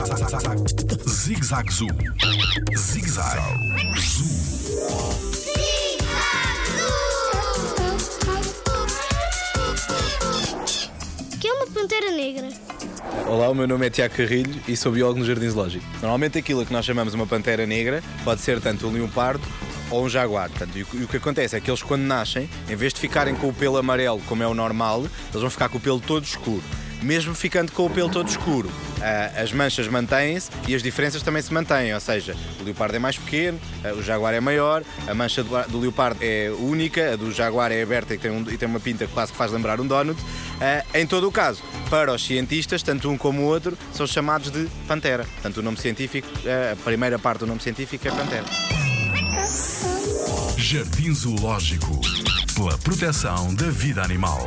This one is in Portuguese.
Zig-Zag Zoo. Zig-Zag Zoo. O que é uma pantera negra? Olá, o meu nome é Tiago Carrilho e sou biólogo no Jardim Zoológico. Normalmente aquilo que nós chamamos uma pantera negra pode ser tanto um leopardo ou um jaguar. Portanto, e, o, e o que acontece é que eles quando nascem, em vez de ficarem com o pelo amarelo como é o normal, eles vão ficar com o pelo todo escuro. Mesmo ficando com o pelo todo escuro, ah, as manchas mantêm-se e as diferenças também se mantêm. Ou seja, o leopardo é mais pequeno, ah, o jaguar é maior, a mancha do, do leopardo é única, a do jaguar é aberta e tem, um- e tem uma pinta que quase que faz lembrar um donut. Ah, em todo o caso, para os cientistas, tanto um como o outro são chamados de pantera. Portanto, o nome científico, a primeira parte do nome científico é pantera. Jardim Zoológico. Pela proteção da vida animal.